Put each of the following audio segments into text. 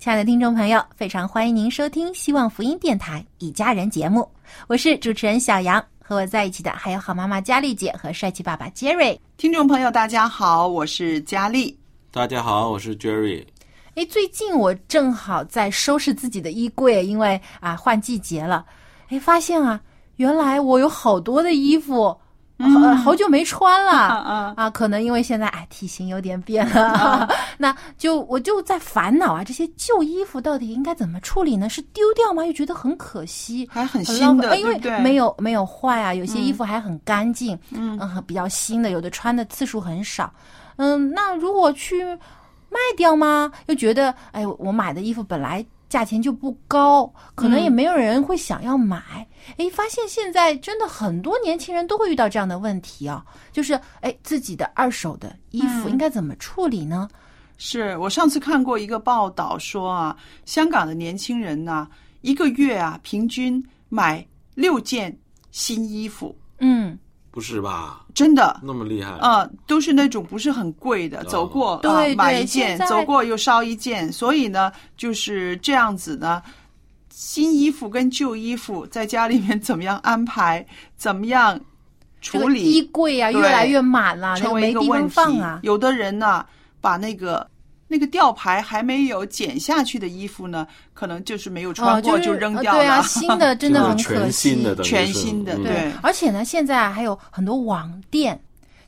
亲爱的听众朋友，非常欢迎您收听希望福音电台《一家人》节目，我是主持人小杨，和我在一起的还有好妈妈佳丽姐和帅气爸爸杰瑞。听众朋友，大家好，我是佳丽。大家好，我是 Jerry。哎，最近我正好在收拾自己的衣柜，因为啊换季节了，哎，发现啊，原来我有好多的衣服。呃好久没穿了。嗯啊，可能因为现在哎体型有点变了，那就我就在烦恼啊，这些旧衣服到底应该怎么处理呢？是丢掉吗？又觉得很可惜，还很很新的，因为？没有没有坏啊，有些衣服还很干净，嗯。嗯，比较新的，有的穿的次数很少，嗯，那如果去卖掉吗？又觉得哎，我买的衣服本来价钱就不高，可能也没有人会想要买。哎、发现现在真的很多年轻人都会遇到这样的问题啊，就是哎，自己的二手的衣服嗯应该怎么处理呢？是我上次看过一个报道说啊，香港的年轻人呐、一个月啊平均买六件新衣服，嗯，不是吧？真的。那么厉害？啊、都是那种不是很贵的，哦走过啊买一件走过又烧一件，所以呢就是这样子呢。新衣服跟旧衣服在家里面怎么样安排，怎么样处理？衣柜啊越来越满了，成个没地方为一个问题。放啊。有的人呢，把那个那个吊牌还没有剪下去的衣服呢，可能就是没有穿哦，过、就扔掉了。呃对啊，新的 真的很就是可全新惜。全新的嗯对而且呢，现在还有很多网店，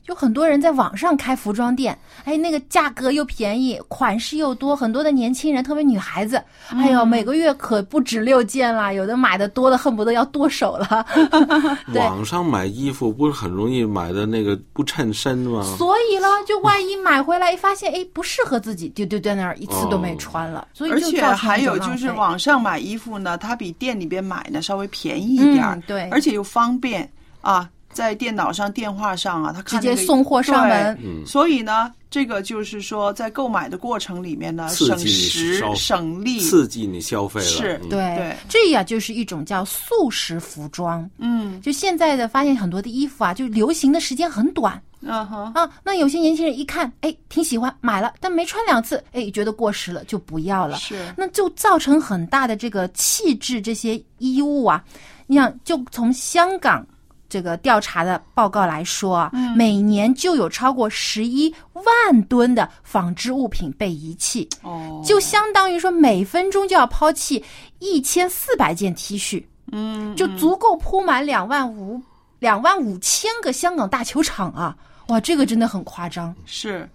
就很多人在网上开服装店，哎，那个价格又便宜，款式又多，很多的年轻人，特别女孩子，哎呦，每个月可不止六件啦，有的买的多的恨不得要剁手了。网上买衣服不是很容易买的那个不称身吗？所以呢，就万一买回来一发现，哎，不适合自己，就就在那儿，一次都没穿了。所以而且还有就是网上买衣服呢，它比店里边买呢稍微便宜一点儿、嗯对而且又方便啊，在电脑上、电话上啊，他看、直那个、接送货上门。嗯所以呢，这个就是说，在购买的过程里面呢，省时省力，刺激你消费了。是嗯对，对这呀就是一种叫速食服装。嗯就现在的发现，很多的衣服啊，就流行的时间很短嗯哼，啊。那有些年轻人一看，哎，挺喜欢，买了，但没穿两次，哎，觉得过时了，就不要了。是那就造成很大的这个气质这些衣物啊。你想，就从香港这个调查的报告来说啊，每年就有超过十一万吨的纺织物品被遗弃，哦，就相当于说每分钟就要抛弃一千四百件 T 恤，嗯，就足够铺满两万五两万五千个香港大球场啊！哇，这个真的很夸张。是，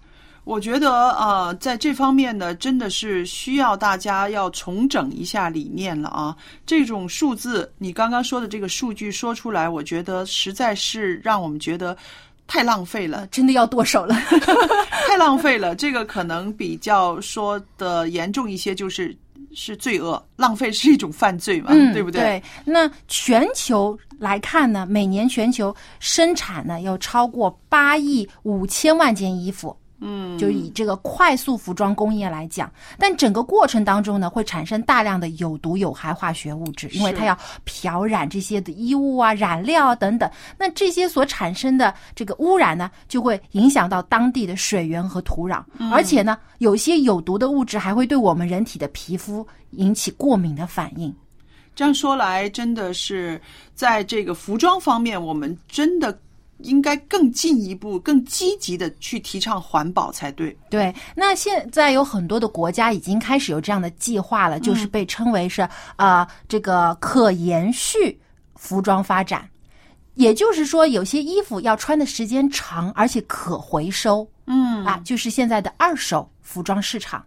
我觉得呃，在这方面呢，真的是需要大家要重整一下理念了啊。这种数字，你刚刚说的这个数据说出来，我觉得实在是让我们觉得太浪费了呃，，真的要剁手了。太浪费了。这个可能比较说的严重一些，就是是罪恶，浪费是一种犯罪嘛，嗯，对不对？那全球来看呢，每年全球生产呢要超过八亿五千万件衣服，嗯，就以这个快速服装工业来讲，但整个过程当中呢，会产生大量的有毒有害化学物质，因为它要漂染这些的衣物啊、染料啊等等。那这些所产生的这个污染呢，就会影响到当地的水源和土壤，而且呢，有些有毒的物质还会对我们人体的皮肤引起过敏的反应。这样说来，真的是在这个服装方面，我们真的应该更进一步、更积极的去提倡环保才对。对，那现在有很多的国家已经开始有这样的计划了，就是被称为是啊、这个可延续服装发展。也就是说，有些衣服要穿的时间长，而且可回收。嗯啊，就是现在的二手服装市场。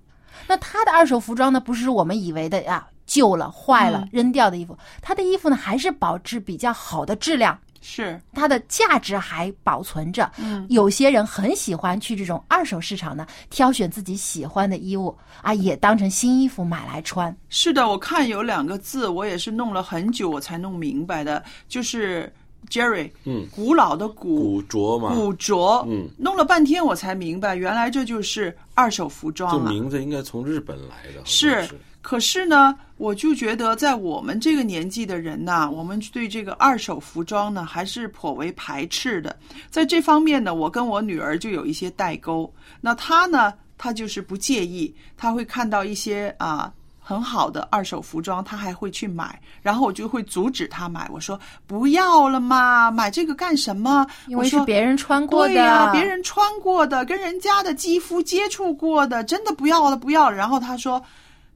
那它的二手服装呢，不是我们以为的啊，旧了、坏了、扔掉的衣服。它的衣服呢，还是保持比较好的质量，是。它的价值还保存着。嗯，有些人很喜欢去这种二手市场呢，挑选自己喜欢的衣物啊，也当成新衣服买来穿。是的，我看有两个字，我也是弄了很久我才弄明白的，就是 Jerry，嗯，古老的古，古着嘛，古着，嗯，弄了半天我才明白，原来这就是二手服这装了。名字应该从日本来的，是。是，可是呢，我就觉得在我们这个年纪的人呐，我们对这个二手服装呢，还是颇为排斥的。在这方面呢，我跟我女儿就有一些代沟。那她呢，她就是不介意，她会看到一些啊。很好的二手服装，她还会去买，然后我就会阻止她买。我说不要了嘛，买这个干什么？因为是别人穿过的，对呀、别人穿过的，跟人家的肌肤接触过的，真的不要了，不要了。然后他说：“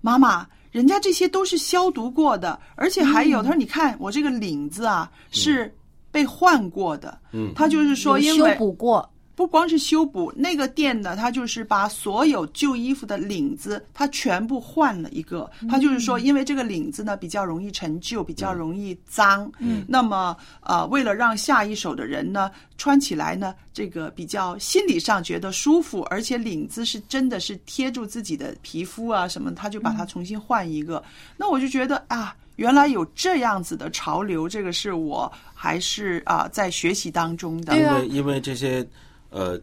妈妈，人家这些都是消毒过的，而且还嗯有，他说你看我这个领子啊是被换过的。”嗯他就是说，因为补过。不光是修补那个店呢，他就是把所有旧衣服的领子，他全部换了一个。他就是说，因为这个领子呢比较容易陈旧，比较容易脏。嗯，那么呃，为了让下一手的人呢穿起来呢，这个比较心理上觉得舒服，而且领子是真的是贴住自己的皮肤啊什么，他就把它重新换一个。那我就觉得啊。原来有这样子的潮流，这个是我还是啊、在学习当中的。因为因为这些呃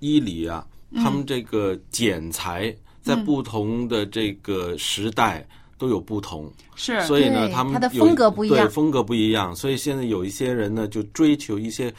伊犁啊，他们这个剪裁在不同的这个时代都有不同，是所以呢，他们它的有风格不一样。对风格不一样，所以现在有一些人呢，就追求一些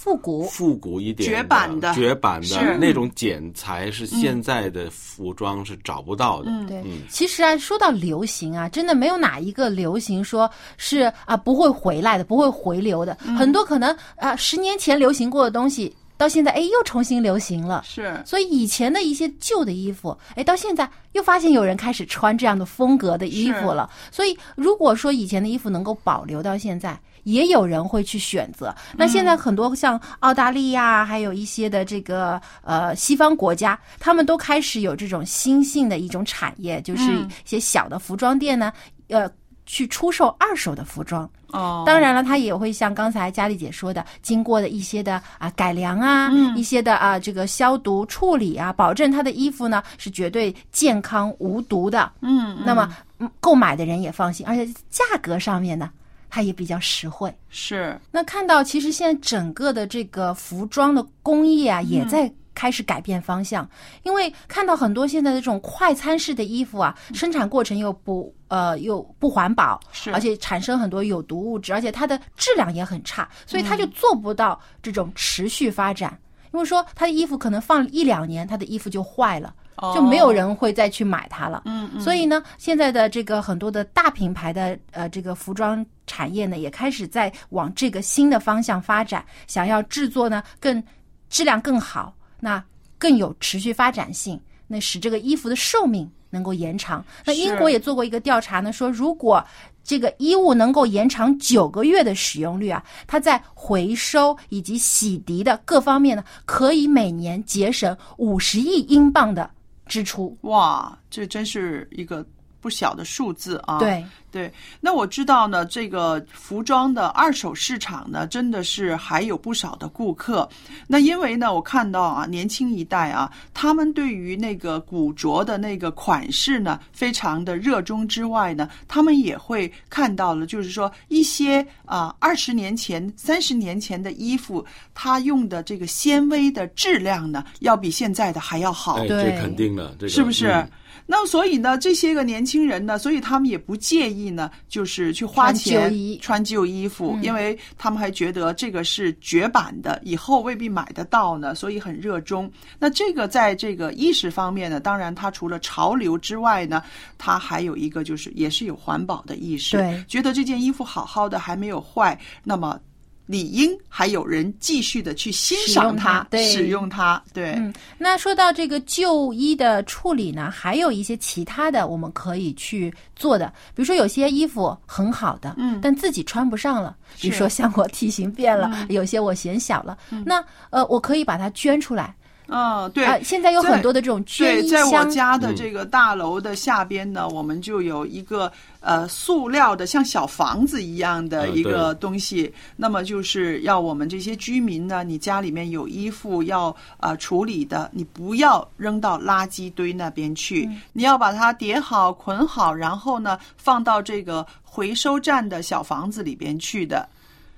复古，复古一点绝版的绝版的那种剪裁，是现在的服装是找不到的。对，嗯其实啊，说到流行啊，真的没有哪一个流行说是啊不会回来的，不会回流的。很多可能啊十年前流行过的东西，到现在哎又重新流行了。是所以以前的一些旧的衣服，哎，到现在又发现有人开始穿这样的风格的衣服了。所以如果说以前的衣服能够保留到现在，也有人会去选择。那现在很多像澳大利亚，还有一些的这个呃西方国家，他们都开始有这种新兴的一种产业，就是一些小的服装店呢，呃。去出售二手的服装，哦，当然了，它也会像刚才佳丽姐说的，经过的一些的啊改良啊，一些的啊这个消毒处理啊，保证它的衣服呢是绝对健康无毒的。嗯，那么嗯购买的人也放心，而且价格上面呢，它也比较实惠。是那看到其实现在整个的这个服装的工艺啊，也在开始改变方向，因为看到很多现在的这种快餐式的衣服啊，生产过程又不呃又不环保，是而且产生很多有毒物质，而且它的质量也很差，所以它就做不到这种持续发展。因为说它的衣服可能放一两年，它的衣服就坏了。就没有人会再去买它了。嗯嗯，所以呢，现在的这个很多的大品牌的呃这个服装产业呢，也开始在往这个新的方向发展，想要制作呢更质量更好，那更有持续发展性，那使这个衣服的寿命能够延长。那英国也做过一个调查呢，说如果这个衣物能够延长九个月的使用率啊，它在回收以及洗涤的各方面呢，可以每年节省五十亿英镑的支出。哇，这真是一个不小的数字啊！对，对，那我知道呢，这个服装的二手市场呢，真的是还有不少的顾客。那因为呢，我看到啊，年轻一代啊，他们对于那个古着的那个款式呢，非常的热衷之外呢，他们也会看到了，就是说一些啊，二十年前、三十年前的衣服，它用的这个纤维的质量呢，要比现在的还要好。哎，对这肯定的，这个是不是？嗯那所以呢，这些个年轻人呢，所以他们也不介意呢，就是去花钱穿旧衣服，嗯因为他们还觉得这个是绝版的，以后未必买得到呢，所以很热衷。那这个在这个意识方面呢，当然它除了潮流之外呢，它还有一个就是也是有环保的意识，对觉得这件衣服好好的还没有坏，那么。理应还有人继续的去欣使赏用它对。使用它，对，嗯，那说到这个旧衣的处理呢，还有一些其他的我们可以去做的，比如说有些衣服很好的，嗯。但自己穿不上了，比如说像我体型变了，嗯。有些我显小了，那呃，我可以把它捐出来。嗯，对，啊，现在有很多的这种捐对，在我，家的这个大楼的下边呢，我们就有一个呃塑料的像小房子一样的嗯一个东西。那么就是要我们这些居民呢，你家里面有衣服要呃处理的，你不要扔到垃圾堆那边去，嗯你要把它叠好、捆好，然后呢放到这个回收站的小房子里边去的。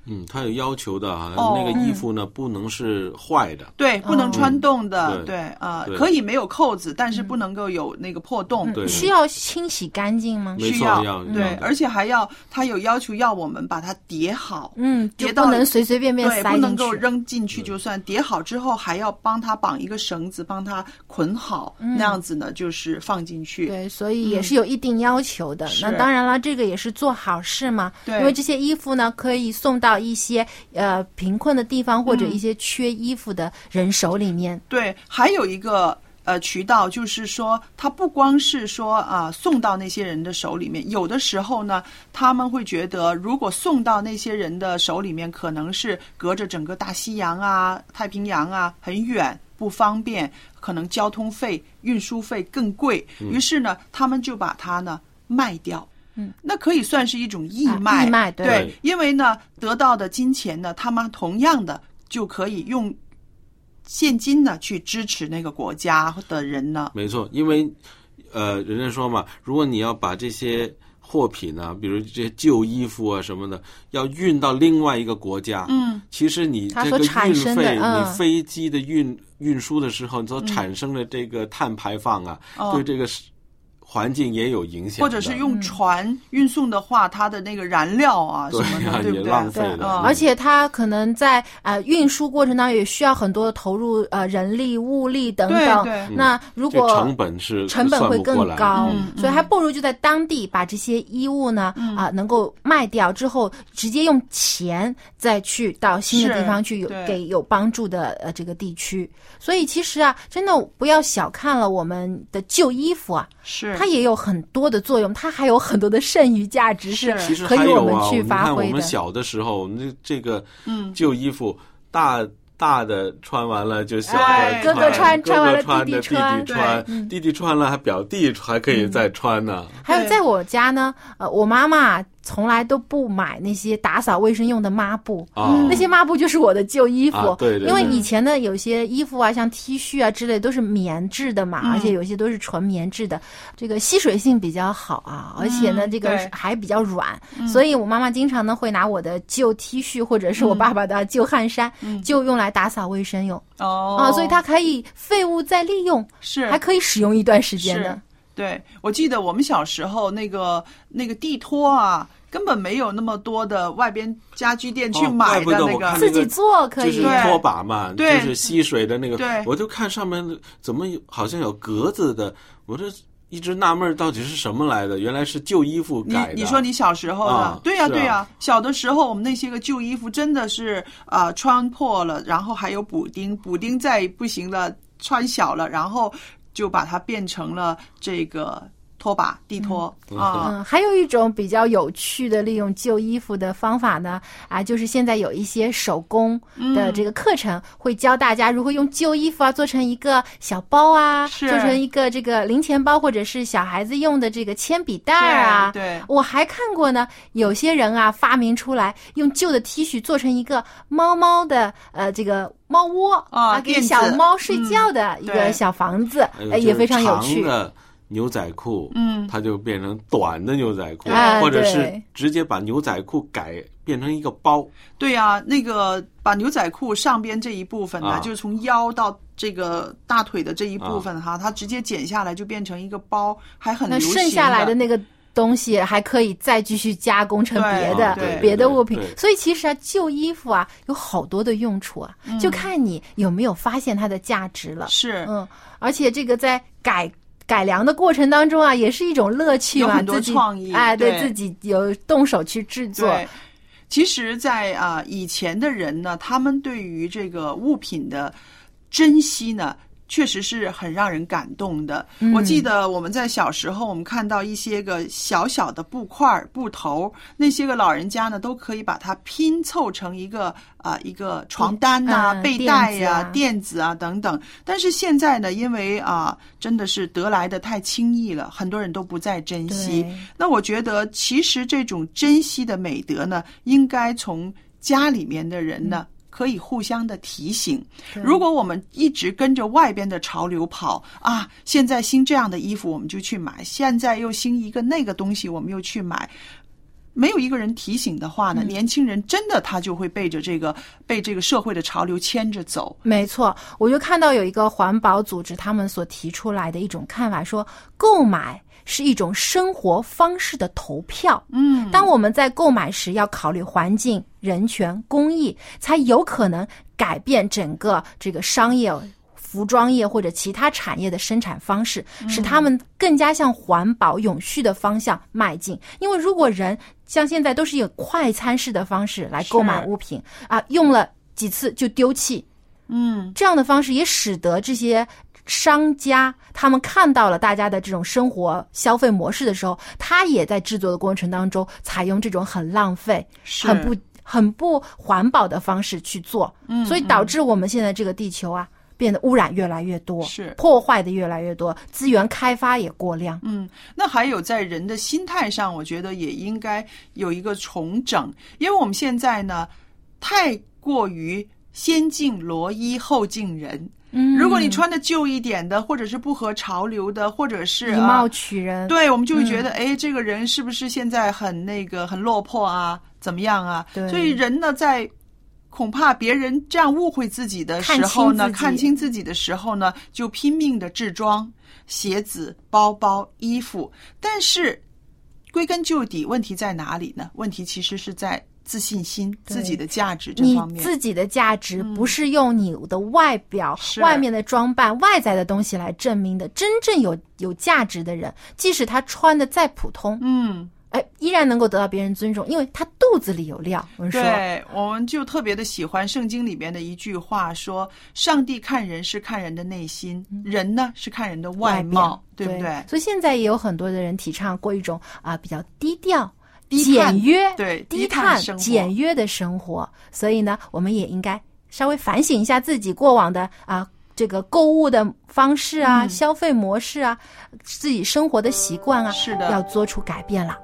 嗯，它有要求的啊，哦那个衣服呢不能是坏的，对，不能穿洞的，嗯对啊、对可以没有扣子，但是不能够有那个破洞。对需要清洗干净吗？需要要对而且还要他有要求要我们把它叠好，嗯，就叠到不能随随便便对，塞不能。够扔进去就算。叠好之后还要帮他绑一个绳子，帮他捆好，那样子呢就是放进去。嗯对，所以也是有一定要求的。是那当然了，这个也是做好事嘛。对因为这些衣服呢，可以送到一些呃贫困的地方或者嗯一些缺衣服的人手里面。对，还有一个呃渠道，就是说，他不光是说啊、送到那些人的手里面，有的时候呢，他们会觉得，如果送到那些人的手里面，可能是隔着整个大西洋啊、太平洋啊，很远。不方便，可能交通费、运输费更贵，于是呢，他们就把它呢卖掉。嗯，那可以算是一种义啊卖，义卖对。对，因为呢，得到的金钱呢，他们同样的就可以用现金呢去支持那个国家的人呢。没错，因为呃，人家说嘛，如果你要把这些货品呢、比如这些旧衣服啊什么的，要运到另外一个国家，嗯，其实你它所这个运产生的费，嗯。你飞机的运运输的时候，你所产生的这个碳排放啊，哦。对这个是环境也有影响，或者是用船运送的话，它的那个燃料啊什么的，对不也对？浪费的，嗯而且它可能在呃运输过程当中也需要很多的投入呃人力物力等等。对对。那如果成本是成本会更高，嗯所以还不如就在当地把这些衣物呢啊、能够卖掉之后，直接用钱再去到新的地方去有给有帮助的呃这个地区。所以其实啊，真的不要小看了我们的旧衣服啊，是它也有很多的作用，它还有很多的剩余价值是是其实可以我们去你看我发挥我。们小的时候，那这个嗯旧衣服大。大的穿完了就小的哎哥哥穿穿完了弟弟穿弟弟弟穿了还表弟还可以再穿呢。对还有在我家呢，呃，我妈妈从来都不买那些打扫卫生用的抹布，啊，那些抹布就是我的旧衣服。啊对对因为以前的有些衣服啊，像 T 恤啊之类，都是棉质的嘛，嗯。而且有些都是纯棉质的，这个吸水性比较好啊，而且呢，嗯这个还比较软，所以我妈妈经常呢会拿我的旧 T 恤或者是嗯。我爸爸的旧汗衫，就用来打扫卫生用。哦。啊，所以它可以废物再利用，是。还可以使用一段时间是。的。对，我记得我们小时候那个那个地拖啊，根本没有那么多的外边家居店去哦买的那个。自己做可以，就是拖把嘛，就是吸水的那个。对我就看上面怎么有好像有格子的，我这一直纳闷到底是什么来的，原来是旧衣服你改的。你说你小时候的，啊对呀、对呀、小的时候我们那些个旧衣服真的是啊、呃穿破了，然后还有补丁，补丁再不行了穿小了，然后就把它变成了这个拖把、地拖啊。嗯，还有一种比较有趣的利用旧衣服的方法呢，啊，就是现在有一些手工的这个课程，会教大家如何用旧衣服啊做成一个小包啊，做成一个这个零钱包，或者是小孩子用的这个铅笔袋儿啊。对对我还看过呢，有些人啊发明出来用旧的 T 恤做成一个猫猫的呃这个猫窝啊给小猫睡觉的一个小房子，还有呃也非常有趣。牛仔裤，嗯。它就变成短的牛仔裤，啊或者是直接把牛仔裤改变成一个包。对呀、那个把牛仔裤上边这一部分呢，啊。就是从腰到这个大腿的这一部分哈，它直接剪下来就变成一个包，还很那流行剩下来的那个东西还可以再继续加工成别的别的物品。所以其实啊，旧衣服啊有好多的用处啊，就看你有没有发现它的价值了。是。嗯，而且这个在改。改良的过程当中啊，也是一种乐趣嘛，有很多自己创意哎，对对自己有动手去制作，其实在，啊、以前的人呢，他们对于这个物品的珍惜呢。确实是很让人感动的。嗯我记得我们在小时候，我们看到一些个小小的布块儿、布头，那些个老人家呢，都可以把它拼凑成一个啊、一个床单呐、嗯被带呀、垫子啊等等。但是现在呢，因为啊，真的是得来的太轻易了，很多人都不再珍惜。那我觉得，其实这种珍惜的美德呢，应该从家里面的人呢。可以互相的提醒。如果我们一直跟着外边的潮流跑啊，现在新这样的衣服我们就去买，现在又新一个那个东西我们又去买，没有一个人提醒的话呢，年轻人真的他就会背着这个被这个社会的潮流牵着走。没错，我就看到有一个环保组织他们所提出来的一种看法，说购买是一种生活方式的投票。嗯，当我们在购买时要考虑环境、人权、公益，才有可能改变整个这个商业。服装业或者其他产业的生产方式，使他们更加向环保、永续的方向迈进。因为如果人像现在都是以快餐式的方式来购买物品啊，用了几次就丢弃，嗯，这样的方式也使得这些商家他们看到了大家的这种生活消费模式的时候，他也在制作的过程当中采用这种很浪费、很不很不环保的方式去做，嗯所以导致我们现在这个地球啊。变得污染越来越多，是破坏的越来越多，资源开发也过量。嗯，那还有在人的心态上，我觉得也应该有一个重整，因为我们现在呢太过于先敬罗衣后敬人。嗯如果你穿的旧一点的，或者是不合潮流的，或者是以貌啊取人，对，我们就会觉嗯得，哎、这个人是不是现在很那个很落魄啊？怎么样啊？对所以人呢，在恐怕别人这样误会自己的时候呢，看看清自己清自己的时候呢，就拼命的制装鞋子、包包、衣服。但是归根究底，问题在哪里呢？问题其实是在自信心、自己的价值这你方面。自己的价值不是用你的外表、是外面的装扮、外在的东西来证明的。真正有有价值的人，即使他穿的再普通，嗯，哎，依然能够得到别人尊重，因为他肚子里有料。我们说，对，我们就特别的喜欢圣经里边的一句话，说：“上帝看人是看人的内心，人呢是看人的外貌，表对不对？”所以现在也有很多的人提倡过一种啊、比较低调。低简约，对低低碳简约的生活。所以呢，我们也应该稍微反省一下自己过往的啊、这个购物的方式啊、嗯消费模式啊、自己生活的习惯啊，是的要做出改变了。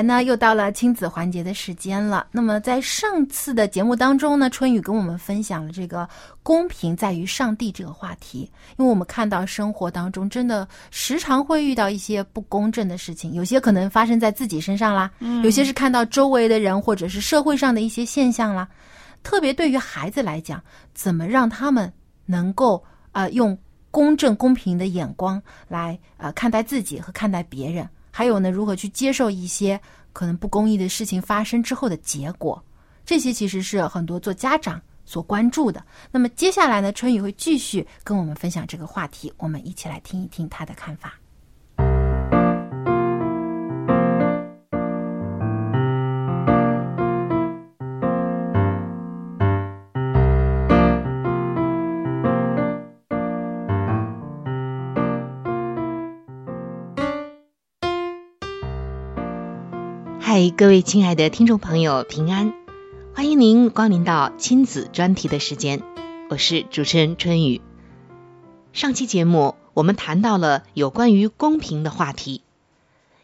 来呢，又到了亲子环节的时间了。那么在上次的节目当中呢，春雨跟我们分享了这个“公平在于上帝”这个话题。因为我们看到生活当中真的时常会遇到一些不公正的事情，有些可能发生在自己身上啦，嗯有些是看到周围的人或者是社会上的一些现象啦。特别对于孩子来讲，怎么让他们能够呃用公正公平的眼光来呃看待自己和看待别人，还有呢，如何去接受一些可能不公益的事情发生之后的结果，这些其实是很多做家长所关注的。那么接下来呢，春雨会继续跟我们分享这个话题，我们一起来听一听他的看法。嗨，各位亲爱的听众朋友，平安！欢迎您光临到亲子专题的时间，我是主持人春雨。上期节目我们谈到了有关于公平的话题，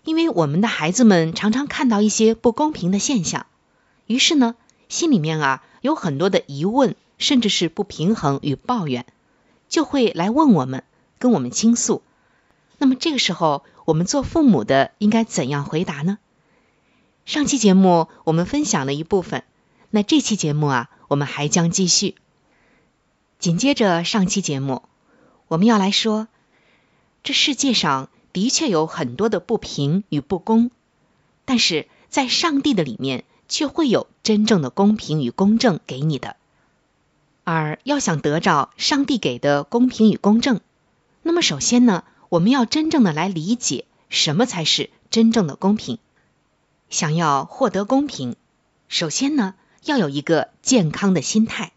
因为我们的孩子们常常看到一些不公平的现象，于是呢，心里面啊有很多的疑问，甚至是不平衡与抱怨，就会来问我们，跟我们倾诉。那么这个时候，我们做父母的应该怎样回答呢？上期节目我们分享了一部分，那这期节目啊，我们还将继续。紧接着上期节目，我们要来说，这世界上的确有很多的不平与不公，但是在上帝的里面，却会有真正的公平与公正给你的。而要想得着上帝给的公平与公正，那么首先呢，我们要真正的来理解什么才是真正的公平。想要获得公平，首先呢，要有一个健康的心态。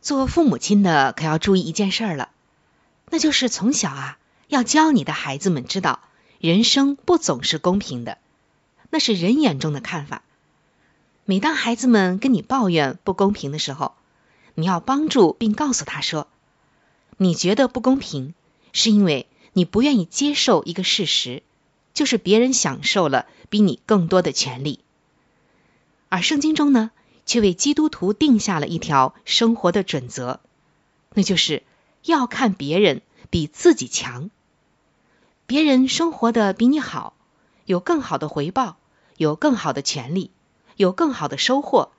做父母亲的可要注意一件事儿了，那就是从小啊，要教你的孩子们知道，人生不总是公平的，那是人眼中的看法。每当孩子们跟你抱怨不公平的时候，你要帮助并告诉他说，你觉得不公平，是因为你不愿意接受一个事实，就是别人享受了比你更多的权利。而圣经中呢，却为基督徒定下了一条生活的准则，那就是要看别人比自己强。别人生活的比你好，有更好的回报，有更好的权利，有更好的收获，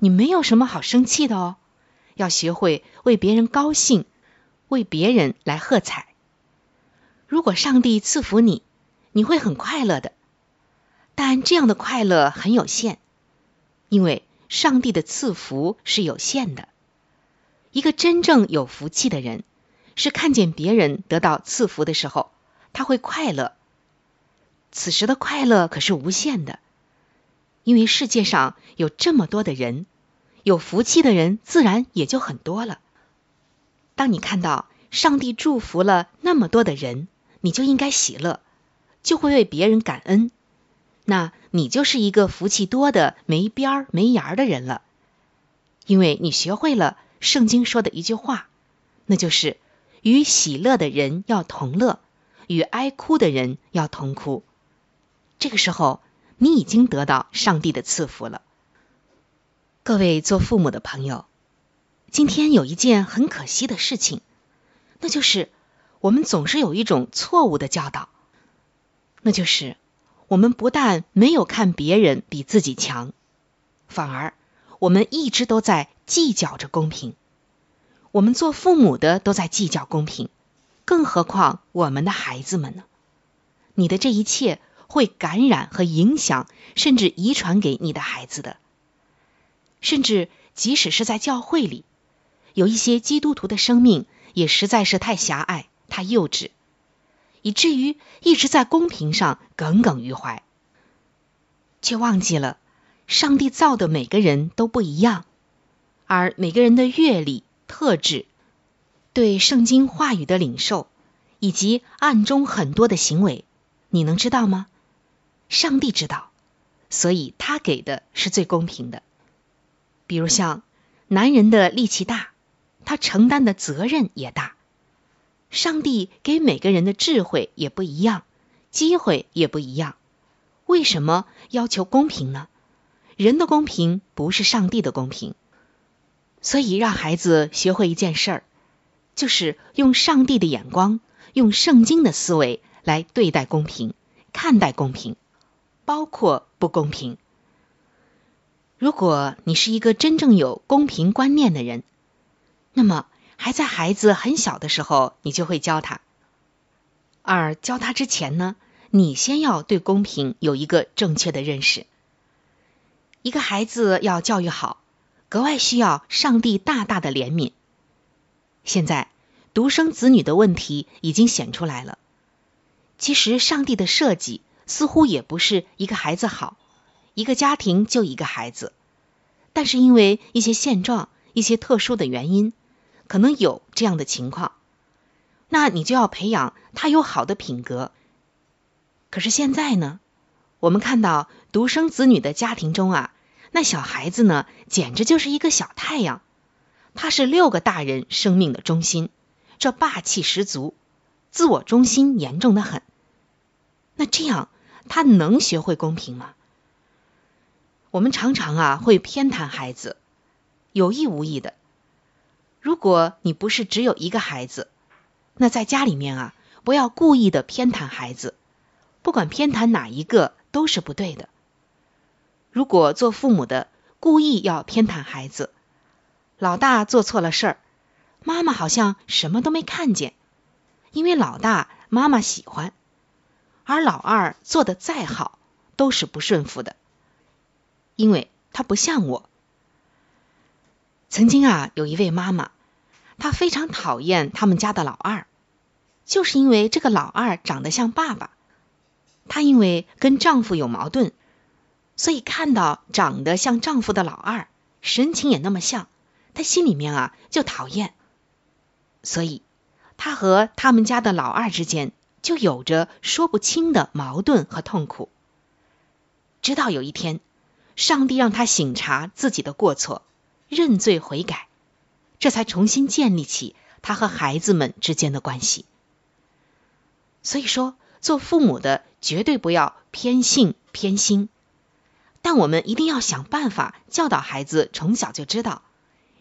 你没有什么好生气的哦。要学会为别人高兴，为别人来喝彩。如果上帝赐福你，你会很快乐的，但这样的快乐很有限，因为上帝的赐福是有限的。一个真正有福气的人，是看见别人得到赐福的时候，他会快乐。此时的快乐可是无限的，因为世界上有这么多的人，有福气的人自然也就很多了。当你看到上帝祝福了那么多的人，你就应该喜乐。就会为别人感恩，那你就是一个福气多的没边儿没沿儿的人了，因为你学会了圣经说的一句话，那就是与喜乐的人要同乐，与哀哭的人要同哭。这个时候，你已经得到上帝的赐福了。各位做父母的朋友，今天有一件很可惜的事情，那就是我们总是有一种错误的教导。那就是，我们不但没有看别人比自己强，反而我们一直都在计较着公平。我们做父母的都在计较公平，更何况我们的孩子们呢？你的这一切会感染和影响，甚至遗传给你的孩子的。甚至即使是在教会里，有一些基督徒的生命也实在是太狭隘、太幼稚。以至于一直在公平上耿耿于怀，却忘记了上帝造的每个人都不一样，而每个人的阅历、特质、对圣经话语的领受，以及暗中很多的行为，你能知道吗？上帝知道，所以他给的是最公平的。比如像男人的力气大，他承担的责任也大。上帝给每个人的智慧也不一样，机会也不一样。为什么要求公平呢？人的公平不是上帝的公平，所以让孩子学会一件事儿，就是用上帝的眼光，用圣经的思维来对待公平，看待公平，包括不公平。如果你是一个真正有公平观念的人，那么还在孩子很小的时候，你就会教他。而教他之前呢，你先要对公平有一个正确的认识。一个孩子要教育好，格外需要上帝大大的怜悯。现在独生子女的问题已经显出来了。其实上帝的设计似乎也不是一个孩子好，一个家庭就一个孩子，但是因为一些现状、一些特殊的原因，可能有这样的情况。那你就要培养他有好的品格。可是现在呢，我们看到独生子女的家庭中啊，那小孩子呢，简直就是一个小太阳，他是六个大人生命的中心，这霸气十足，自我中心严重的很。那这样他能学会公平吗？我们常常啊会偏袒孩子，有意无意的。如果你不是只有一个孩子，那在家里面啊，不要故意的偏袒孩子，不管偏袒哪一个都是不对的。如果做父母的故意要偏袒孩子，老大做错了事儿，妈妈好像什么都没看见，因为老大妈妈喜欢，而老二做的再好都是不顺服的，因为他不像我。曾经啊，有一位妈妈，她非常讨厌他们家的老二。就是因为这个老二长得像爸爸，她因为跟丈夫有矛盾，所以看到长得像丈夫的老二，神情也那么像，她心里面啊就讨厌，所以她和他们家的老二之间就有着说不清的矛盾和痛苦。直到有一天，上帝让她醒察自己的过错，认罪悔改，这才重新建立起他和孩子们之间的关系。所以说，做父母的绝对不要偏性偏心，但我们一定要想办法教导孩子，从小就知道，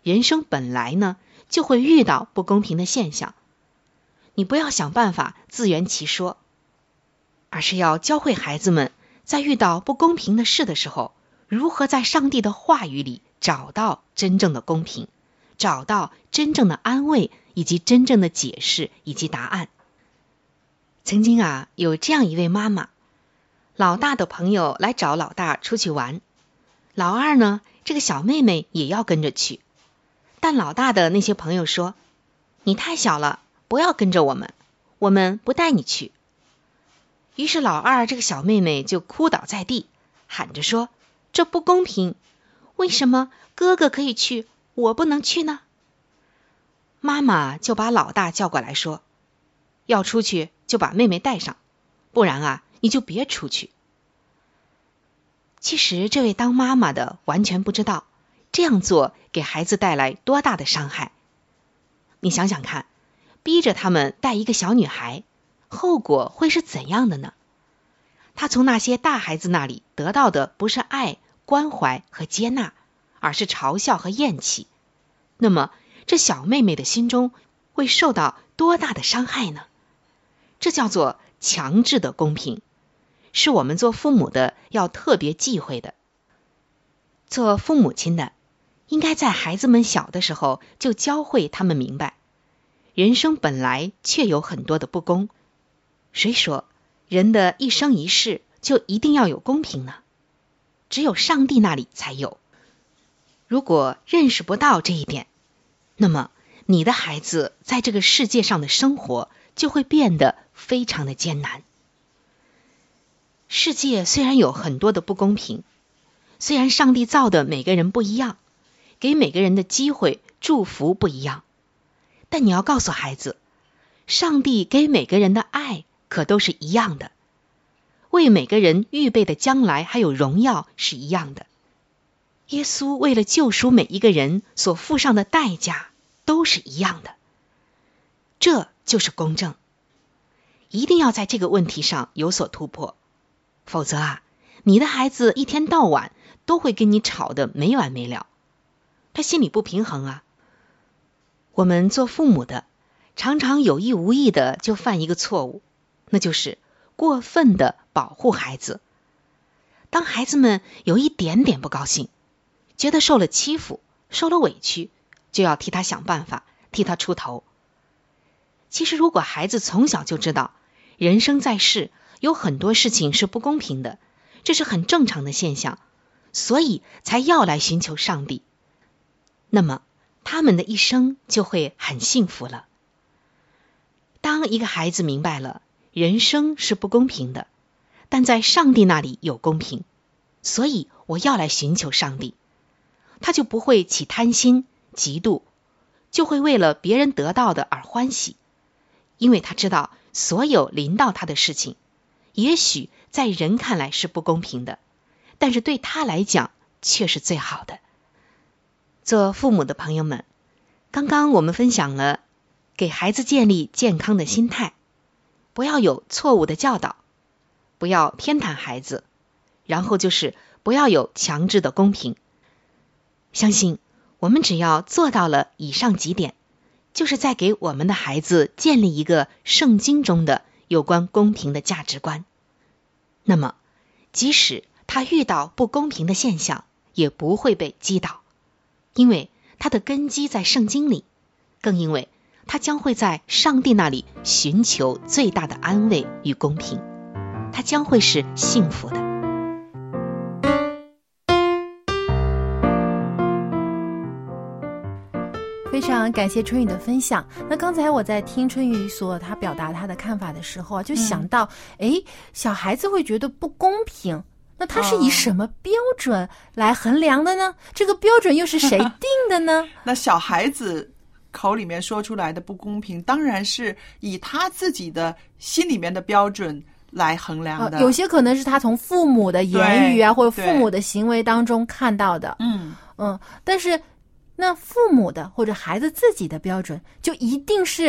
人生本来呢就会遇到不公平的现象。你不要想办法自圆其说，而是要教会孩子们，在遇到不公平的事的时候，如何在上帝的话语里找到真正的公平，找到真正的安慰，以及真正的解释以及答案。曾经啊，有这样一位妈妈，老大的朋友来找老大出去玩，老二呢，这个小妹妹也要跟着去，但老大的那些朋友说：“你太小了，不要跟着我们，我们不带你去。”于是老二这个小妹妹就哭倒在地，喊着说：“这不公平，为什么哥哥可以去，我不能去呢？”妈妈就把老大叫过来说：“要出去。”就把妹妹带上，不然啊，你就别出去。其实这位当妈妈的完全不知道这样做给孩子带来多大的伤害。你想想看，逼着他们带一个小女孩，后果会是怎样的呢？他从那些大孩子那里得到的不是爱、关怀和接纳，而是嘲笑和厌弃。那么，这小妹妹的心中会受到多大的伤害呢？这叫做强制的公平，是我们做父母的要特别忌讳的。做父母亲的，应该在孩子们小的时候就教会他们明白，人生本来确有很多的不公。谁说人的一生一世就一定要有公平呢？只有上帝那里才有。如果认识不到这一点，那么你的孩子在这个世界上的生活。就会变得非常的艰难。世界虽然有很多的不公平，虽然上帝造的每个人不一样，给每个人的机会、祝福不一样，但你要告诉孩子，上帝给每个人的爱可都是一样的，为每个人预备的将来还有荣耀是一样的。耶稣为了救赎每一个人所付上的代价都是一样的。这。就是公正，一定要在这个问题上有所突破，否则啊，你的孩子一天到晚都会跟你吵得没完没了，他心里不平衡啊。我们做父母的，常常有意无意的就犯一个错误，那就是过分的保护孩子。当孩子们有一点点不高兴，觉得受了欺负、受了委屈，就要替他想办法，替他出头。其实，如果孩子从小就知道人生在世有很多事情是不公平的，这是很正常的现象，所以才要来寻求上帝，那么他们的一生就会很幸福了。当一个孩子明白了人生是不公平的，但在上帝那里有公平，所以我要来寻求上帝，他就不会起贪心、嫉妒，就会为了别人得到的而欢喜。因为他知道，所有临到他的事情，也许在人看来是不公平的，但是对他来讲却是最好的。做父母的朋友们，刚刚我们分享了给孩子建立健康的心态，不要有错误的教导，不要偏袒孩子，然后就是不要有强制的公平。相信我们只要做到了以上几点。就是在给我们的孩子建立一个圣经中的有关公平的价值观。那么，即使他遇到不公平的现象，也不会被击倒，因为他的根基在圣经里，更因为他将会在上帝那里寻求最大的安慰与公平，他将会是幸福的。非常感谢春雨的分享。那刚才我在听春雨所他表达他的看法的时候啊，就想到，哎，小孩子会觉得不公平，那他是以什么标准来衡量的呢？这个标准又是谁 定的呢？那小孩子口里面说出来的不公平，当然是以他自己的心里面的标准来衡量的。有些可能是他从父母的言语啊，或者父母的行为当中看到的。嗯嗯，但是。那父母的或者孩子自己的标准就一定是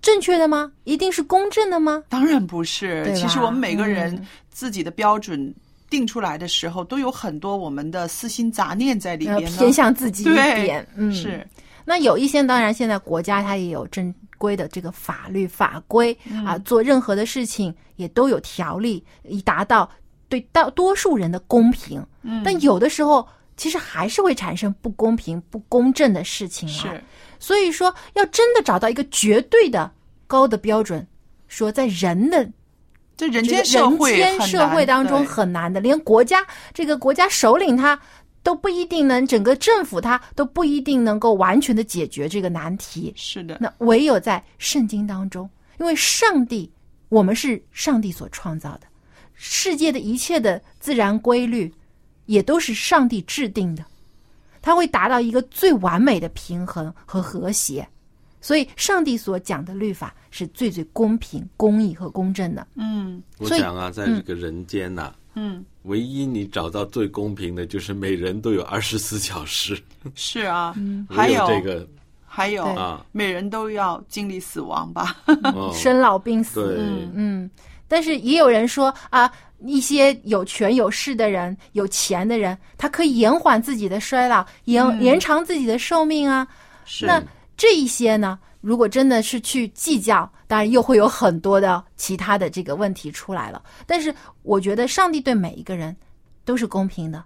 正确的吗？一定是公正的吗？当然不是。其实我们每个人自己的标准定出来的时候，都有很多我们的私心杂念在里边，偏向自己一点。嗯，是。那有一些，当然现在国家它也有正规的这个法律法规啊，做任何的事情也都有条例，以达到对大多数人的公平。嗯，但有的时候。其实还是会产生不公平、不公正的事情啊。是，所以说要真的找到一个绝对的高的标准，说在人的这人间社会、人间社会当中很难的，连国家这个国家首领他都不一定能，整个政府它都不一定能够完全的解决这个难题。是的，那唯有在圣经当中，因为上帝，我们是上帝所创造的，世界的一切的自然规律。也都是上帝制定的，它会达到一个最完美的平衡和和谐，所以上帝所讲的律法是最最公平、公义和公正的。嗯，我想啊，在这个人间呐，嗯，唯一你找到最公平的就是每人都有二十四小时。是啊，还有这个，还有啊，每人都要经历死亡吧，生老病死。嗯，嗯，但是也有人说啊。一些有权有势的人、有钱的人，他可以延缓自己的衰老，延延长自己的寿命啊。是那这一些呢？如果真的是去计较，当然又会有很多的其他的这个问题出来了。但是我觉得上帝对每一个人都是公平的，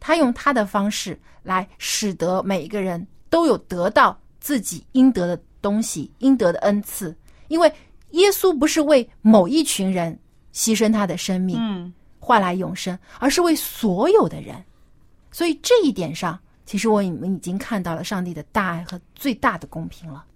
他用他的方式来使得每一个人都有得到自己应得的东西、应得的恩赐。因为耶稣不是为某一群人。牺牲他的生命，嗯，换来永生，而是为所有的人。所以这一点上，其实我们已经看到了上帝的大爱和最大的公平了。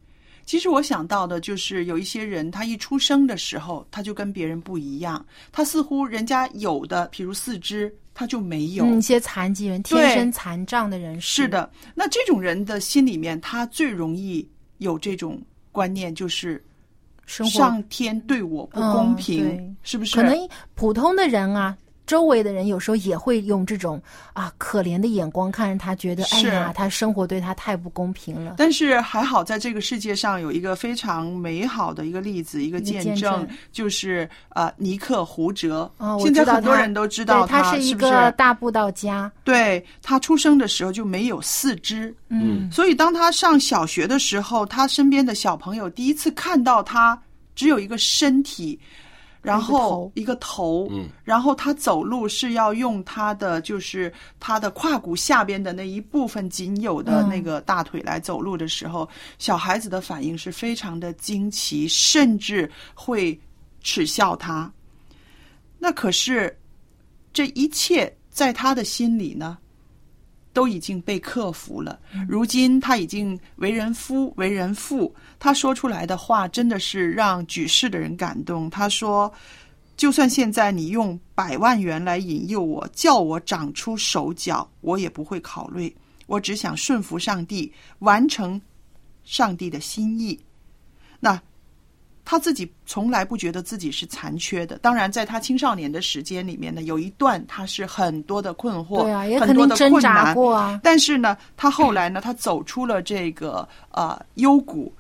其实我想到的就是有一些人，他一出生的时候，他就跟别人不一样，他似乎人家有的，比如四肢，他就没有。一些残疾人、天生残障的人是的。那这种人的心里面，他最容易有这种观念，就是。上天对我不公平，是不是？可能普通的人啊，周围的人有时候也会用这种啊可怜的眼光看着他，觉得哎呀，他生活对他太不公平了。但是还好，在这个世界上有一个非常美好的一个例子，一个见证，见证。就是呃尼克胡哲。啊，我现在知道他很多人都知道对他是一个大布道家。对他出生的时候就没有四肢，嗯。所以当他上小学的时候，他身边的小朋友第一次看到他只有一个身体，然后一个头，嗯。然后他走路是要用他的就是他的胯骨下边的那一部分仅有的嗯。那个大腿来走路的时候，小孩子的反应是非常的惊奇，甚至会耻笑他。那可是这一切在他的心里呢，都已经被克服了。如今他已经为人夫、为人父，他说出来的话真的是让举世的人感动。他说：“就算现在你用百万元来引诱我，叫我长出手脚，我也不会考虑。我只想顺服上帝，完成上帝的心意。”那他自己从来不觉得自己是残缺的。当然，在他青少年的时间里面呢，有一段他是很多的困惑，对啊，也很多的挣扎困难。过啊。但是呢，他后来呢，他走出了这个呃幽谷，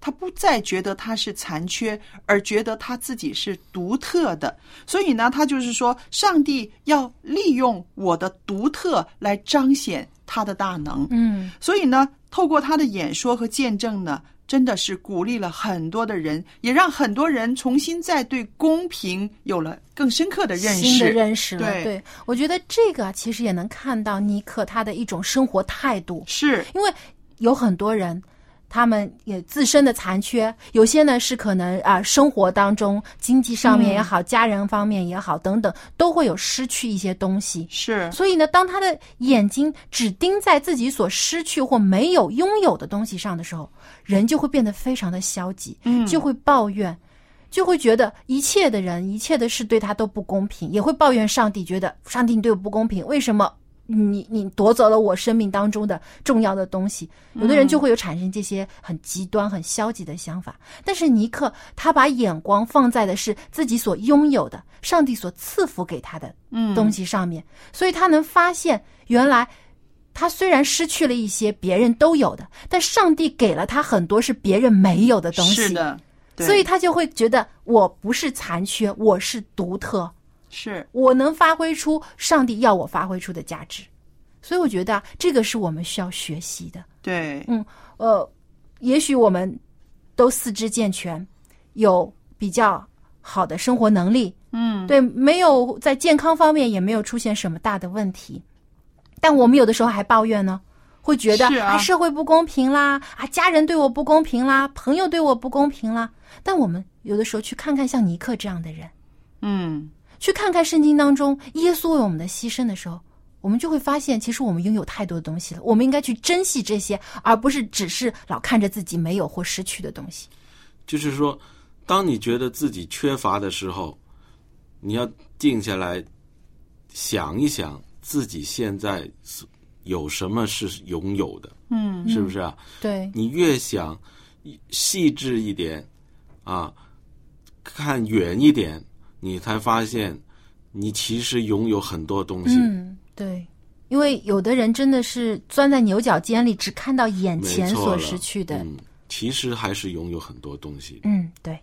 他不再觉得他是残缺，而觉得他自己是独特的。所以呢，他就是说，上帝要利用我的独特来彰显他的大能。嗯，所以呢，透过他的演说和见证呢，真的是鼓励了很多的人，也让很多人重新再对公平有了更深刻的认识。新的认识了。对我觉得这个其实也能看到尼克他的一种生活态度，是因为有很多人。他们也自身的残缺，有些呢是可能啊、生活当中经济上面也好，家人方面也好等等，都会有失去一些东西。是，所以呢，当他的眼睛只盯在自己所失去或没有拥有的东西上的时候，人就会变得非常的消极，嗯就会抱怨，就会觉得一切的人、一切的事对他都不公平，也会抱怨上帝，觉得上帝你对我不公平，为什么？你你夺走了我生命当中的重要的东西，有的人就会有产生这些很极端、很消极的想法。但是尼克他把眼光放在的是自己所拥有的，上帝所赐福给他的嗯。东西上面，所以他能发现原来他虽然失去了一些别人都有的，但上帝给了他很多是别人没有的东西。是的，所以他就会觉得我不是残缺，我是独特，是我能发挥出上帝要我发挥出的价值。所以我觉得啊，这个是我们需要学习的。对，嗯，呃，也许我们都四肢健全，有比较好的生活能力，嗯，对，没有在健康方面也没有出现什么大的问题，但我们有的时候还抱怨呢，会觉得是啊社会不公平啦，啊，家人对我不公平啦，朋友对我不公平啦。但我们有的时候去看看像尼克这样的人，嗯，去看看圣经当中耶稣为我们的牺牲的时候，我们就会发现，其实我们拥有太多的东西了。我们应该去珍惜这些，而不是只是老看着自己没有或失去的东西。就是说，当你觉得自己缺乏的时候，你要静下来想一想自己现在有什么是拥有的，嗯是不是啊？对，你越想细致一点啊，看远一点，你才发现你其实拥有很多东西。嗯，对，因为有的人真的是钻在牛角尖里，只看到眼前所失去的。嗯，其实还是拥有很多东西。嗯，对。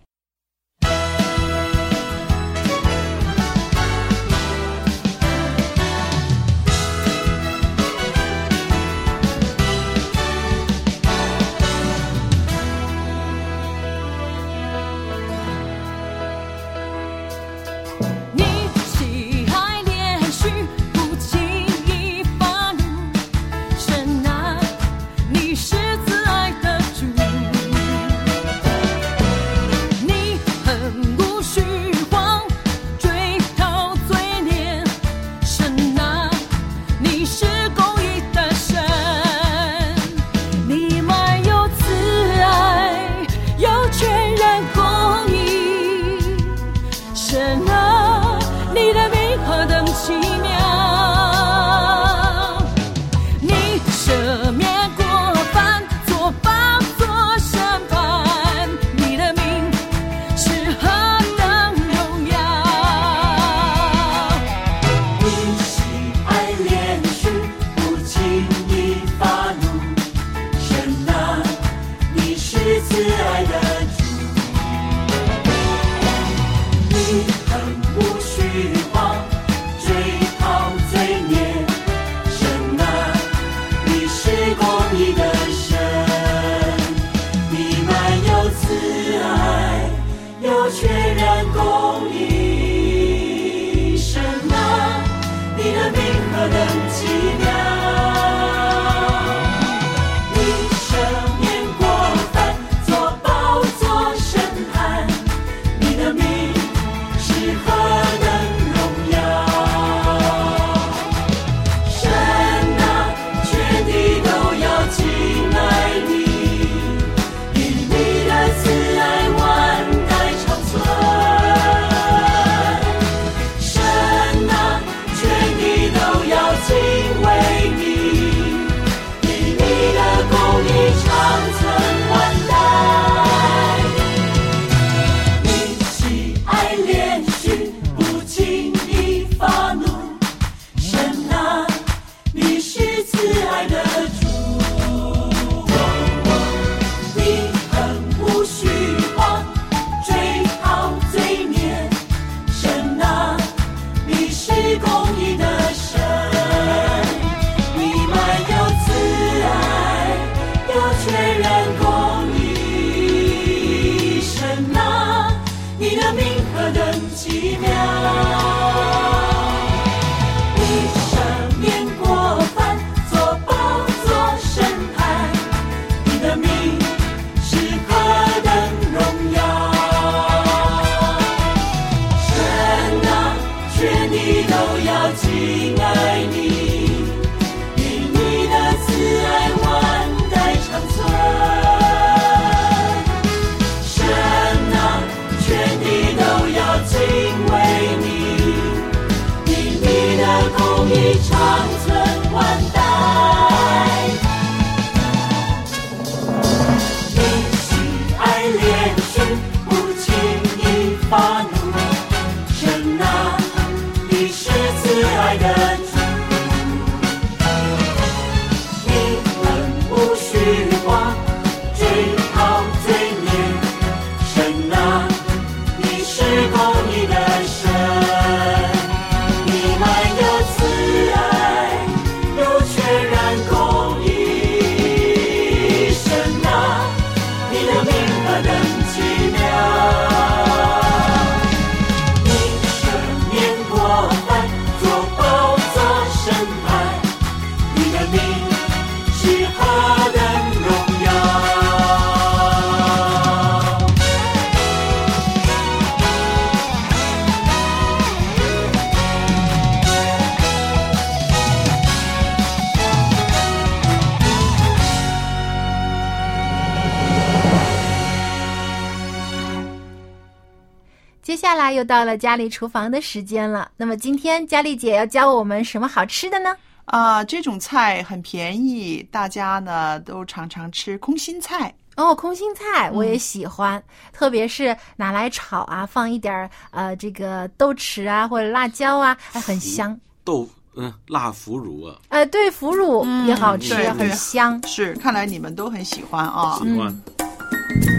到了家里厨房的时间了。那么今天佳丽姐要教我们什么好吃的呢？啊，这种菜很便宜，大家呢都常常吃空心菜。哦，空心菜我也喜欢，特别是拿来炒啊，放一点儿呃这个豆豉啊或者辣椒啊，还很香。豆嗯辣腐乳啊，呃，对，腐乳也好吃，对很香。是，看来你们都很喜欢啊。喜欢。朋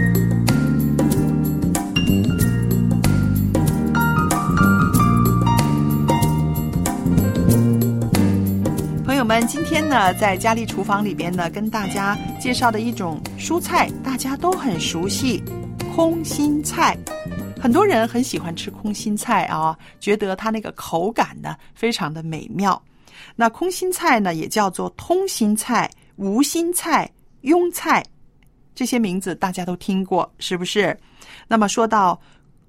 今天呢，在佳丽厨房里边呢，跟大家介绍的一种蔬菜，大家都很熟悉，空心菜。很多人很喜欢吃空心菜啊，觉得它那个口感呢非常的美妙。那空心菜呢，也叫做通心菜、无心菜、庸菜，这些名字大家都听过，是不是？那么说到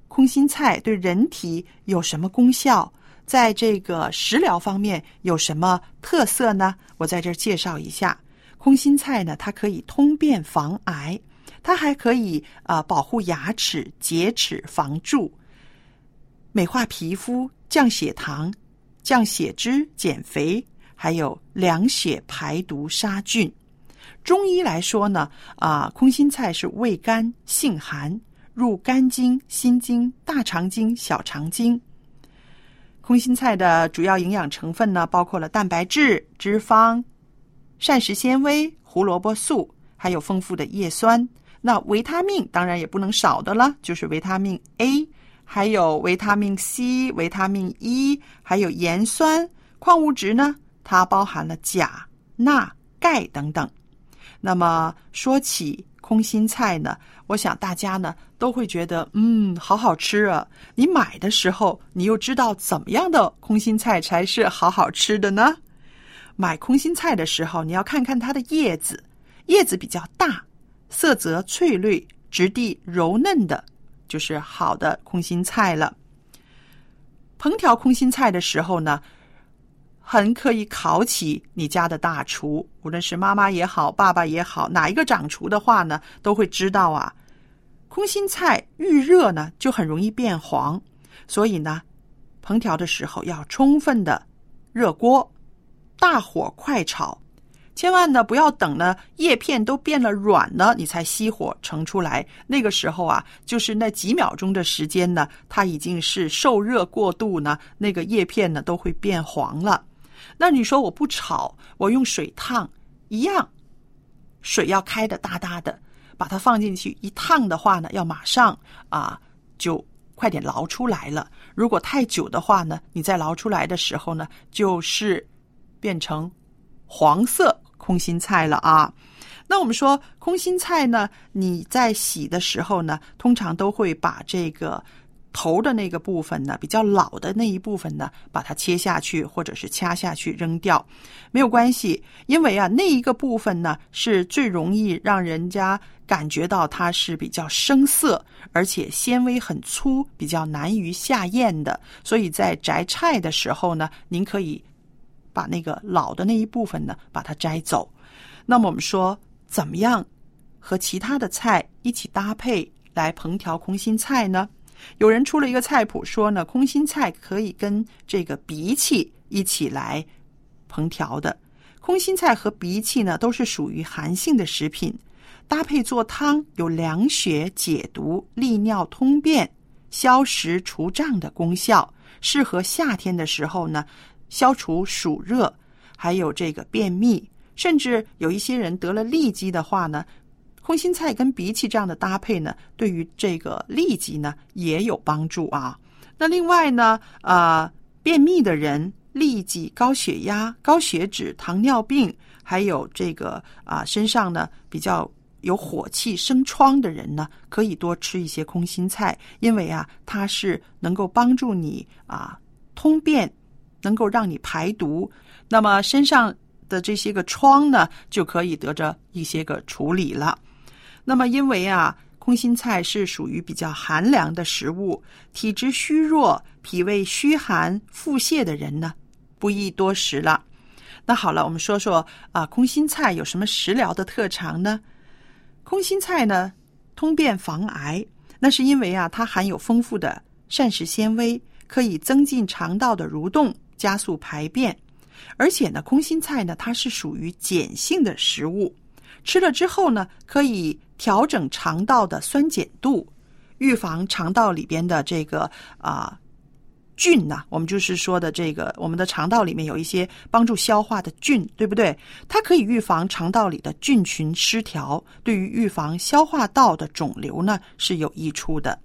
空心菜对人体有什么功效？在这个食疗方面有什么特色呢？我在这儿介绍一下。空心菜呢，它可以通便防癌，它还可以啊、保护牙齿、洁齿、防蛀，美化皮肤、降血糖、降血脂、减肥，还有凉血、排毒、杀菌。中医来说呢，啊、空心菜是味甘性寒，入肝经、心经、大肠经、小肠经。空心菜的主要营养成分呢，包括了蛋白质、脂肪、膳食纤维、胡萝卜素，还有丰富的叶酸。那维他命当然也不能少的了，就是维他命 A，还有维他命 C、维他命 E，还有盐酸。矿物质呢，它包含了钾、钠、钙等等。那么说起空心菜呢，我想大家呢都会觉得，嗯，好好吃啊。你买的时候，你又知道怎么样的空心菜才是好好吃的呢？买空心菜的时候，你要看看它的叶子，叶子比较大，色泽翠绿，质地柔嫩的，就是好的空心菜了。烹调空心菜的时候呢，很可以考起你家的大厨，无论是妈妈也好，爸爸也好，哪一个掌厨的话呢，都会知道啊。空心菜遇热呢，就很容易变黄，所以呢，烹调的时候要充分的热锅，大火快炒。千万呢，不要等呢叶片都变了软了，你才熄火盛出来。那个时候啊，就是那几秒钟的时间呢，它已经是受热过度呢，那个叶片呢都会变黄了。那你说我不炒，我用水烫一样，水要开的大大的，把它放进去一烫的话呢，要马上啊就快点捞出来了。如果太久的话呢，你再捞出来的时候呢，就是变成黄色。空心菜了啊，那我们说空心菜呢，你在洗的时候呢，通常都会把这个头的那个部分呢，比较老的那一部分呢，把它切下去或者是掐下去扔掉，没有关系，因为啊，那一个部分呢是最容易让人家感觉到它是比较生涩，而且纤维很粗，比较难于下咽的，所以在摘菜的时候呢，您可以。把那个老的那一部分呢，把它摘走。那么我们说，怎么样和其他的菜一起搭配来烹调空心菜呢？有人出了一个菜谱，说呢，空心菜可以跟这个荸荠一起来烹调的。空心菜和荸荠呢，都是属于寒性的食品，搭配做汤有凉血解毒、利尿通便、消食除胀的功效，适合夏天的时候呢。消除暑热，还有这个便秘，甚至有一些人得了痢疾的话呢，空心菜跟荸荠这样的搭配呢，对于这个痢疾呢也有帮助啊。那另外呢，呃，便秘的人、痢疾、高血压、高血脂、糖尿病，还有这个啊身上呢比较有火气、生疮的人呢，可以多吃一些空心菜，因为啊，它是能够帮助你啊通便。能够让你排毒，那么身上的这些个疮呢，就可以得着一些个处理了。那么因为啊，空心菜是属于比较寒凉的食物，体质虚弱、脾胃虚寒、腹泻的人呢，不宜多食了。那好了，我们说说啊，空心菜有什么食疗的特长呢？空心菜呢，通便防癌，那是因为啊，它含有丰富的膳食纤维，可以增进肠道的蠕动。加速排便，而且呢，空心菜呢，它是属于碱性的食物，吃了之后呢，可以调整肠道的酸碱度，预防肠道里边的这个啊菌呐。我们就是说的这个，我们的肠道里面有一些帮助消化的菌，对不对？它可以预防肠道里的菌群失调，对于预防消化道的肿瘤呢是有益处的。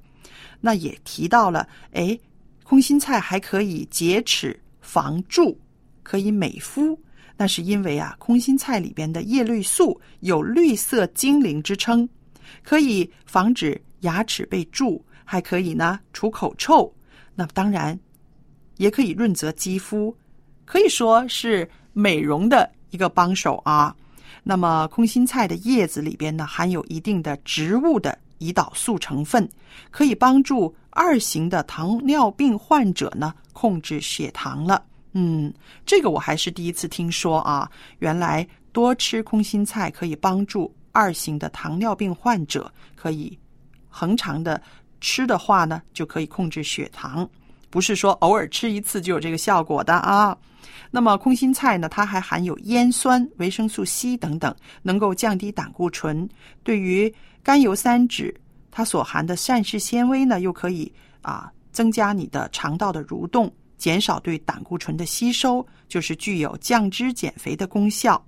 那也提到了，哎，空心菜还可以洁齿。防蛀可以美肤，那是因为啊，空心菜里边的叶绿素有“绿色精灵”之称，可以防止牙齿被蛀，还可以呢除口臭。那当然也可以润泽肌肤，可以说是美容的一个帮手啊。那么空心菜的叶子里边呢，含有一定的植物的胰岛素成分，可以帮助二型的糖尿病患者呢。控制血糖了，嗯，这个我还是第一次听说啊。原来多吃空心菜可以帮助二型的糖尿病患者，可以恒常的吃的话呢，就可以控制血糖，不是说偶尔吃一次就有这个效果的啊。那么空心菜呢，它还含有烟酸、维生素 C 等等，能够降低胆固醇。对于甘油三酯，它所含的膳食纤维呢，又可以啊。增加你的肠道的蠕动，减少对胆固醇的吸收，就是具有降脂减肥的功效。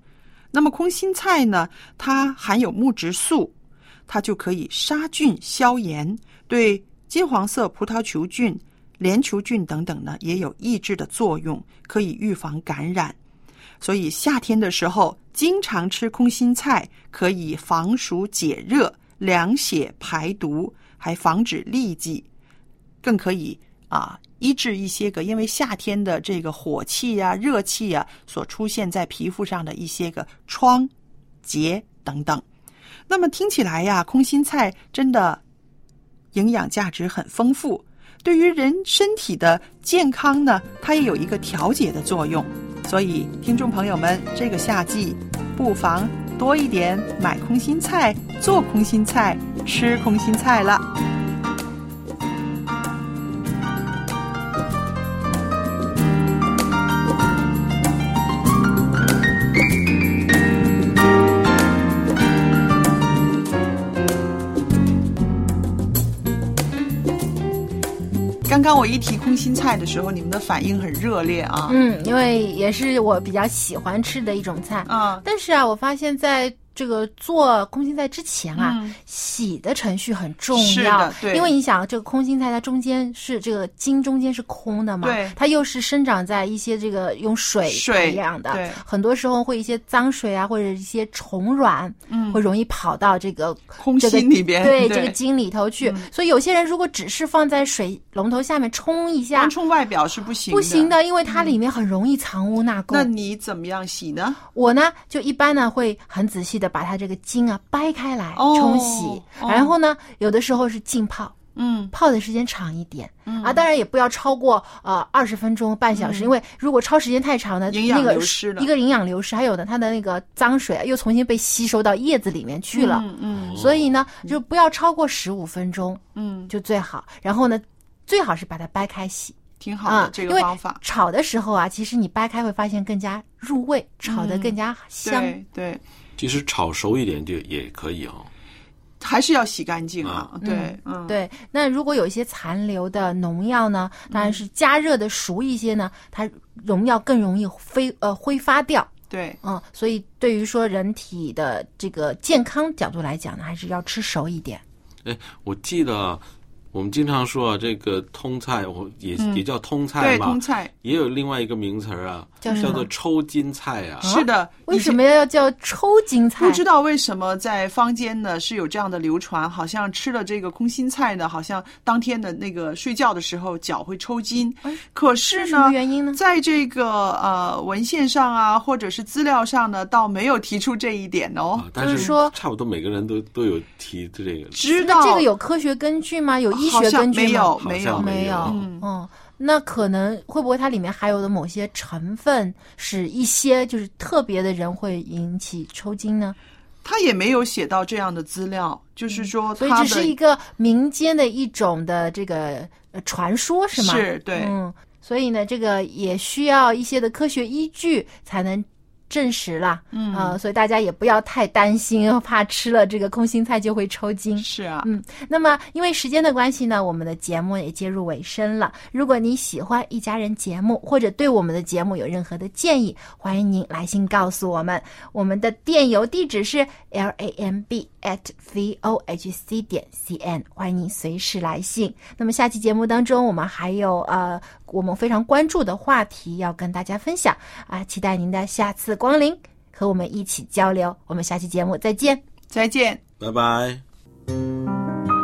那么空心菜呢？它含有木质素，它就可以杀菌消炎，对金黄色葡萄球菌、链球菌等等呢也有抑制的作用，可以预防感染。所以夏天的时候经常吃空心菜，可以防暑解热、凉血排毒，还防止痢疾，更可以啊医治一些个因为夏天的这个火气呀、热气呀所出现在皮肤上的一些个疮、结等等。那么听起来呀，空心菜真的营养价值很丰富，对于人身体的健康呢，它也有一个调节的作用。所以，听众朋友们，这个夏季不妨多一点买空心菜，做空心菜，吃空心菜了。刚刚我一提空心菜的时候，你们的反应很热烈啊。嗯，因为也是我比较喜欢吃的一种菜。啊，但是啊，我发现在这个做空心菜之前啊，嗯。洗的程序很重要，对。因为你想这个空心菜它中间是这个茎中间是空的嘛，对。它又是生长在一些这个用水水培养的，对。很多时候会一些脏水啊或者一些虫卵，嗯。会容易跑到这个空这个心里边对对这个茎里头去，嗯。所以有些人如果只是放在水龙头下面冲一下光，冲外表是不行不行的。的，因为它里面很容易藏污纳垢。那你怎么样洗呢？我呢，就一般呢会很仔细的把它这个茎啊掰开来哦冲洗，哦。然后呢，有的时候是浸泡，嗯。泡的时间长一点、嗯。啊，当然也不要超过呃二十分钟、半小时，嗯。因为如果超时间太长呢，营养那个流失了一个营养流失，还有呢，它的那个脏水啊又重新被吸收到叶子里面去了，嗯嗯。所以呢，就不要超过十五分钟嗯，就最好。然后呢，最好是把它掰开洗。挺好的、啊，这个方法。炒的时候啊，其实你掰开会发现更加入味，炒的嗯。更加香。对对，其实炒熟一点就也可以哦。还是要洗干净啊。对，嗯，对，那如果有一些残留的农药呢，当然是加热的熟一些呢，它农药更容易挥呃挥发掉。对，嗯，所以对于说人体的这个健康角度来讲呢，还是要吃熟一点。哎，我记得我们经常说啊，这个通菜，我也、嗯也叫通菜对，嘛，通菜也有另外一个名词儿啊，叫叫做抽筋菜啊。是的。为什么要叫抽筋菜？不知道为什么在坊间呢是有这样的流传，好像吃了这个空心菜呢，好像当天的那个睡觉的时候脚会抽筋。可是什么呢，原因呢？在这个呃文献上啊，或者是资料上呢，倒没有提出这一点哦。啊，但就是说差不多每个人都都有提这个。知道这个有科学根据吗？有医学根据吗？没有，没有，没有，嗯嗯，那可能会不会它里面含有的某些成分，使一些就是特别的人会引起抽筋呢？他也没有写到这样的资料，就是说嗯所以他的这是一个民间的一种的这个呃传说，是吗？是对嗯，所以呢，这个也需要一些的科学依据才能。证实了，嗯呃，所以大家也不要太担心，怕吃了这个空心菜就会抽筋。是啊，嗯，那么因为时间的关系呢，我们的节目也接入尾声了。如果你喜欢一家人节目，或者对我们的节目有任何的建议，欢迎您来信告诉我们。我们的电邮地址是 l a m b at v o h c 点 c n，欢迎您随时来信。那么下期节目当中，我们还有呃我们非常关注的话题要跟大家分享啊，期待您的下次光临，和我们一起交流。我们下期节目再见。再见。拜拜。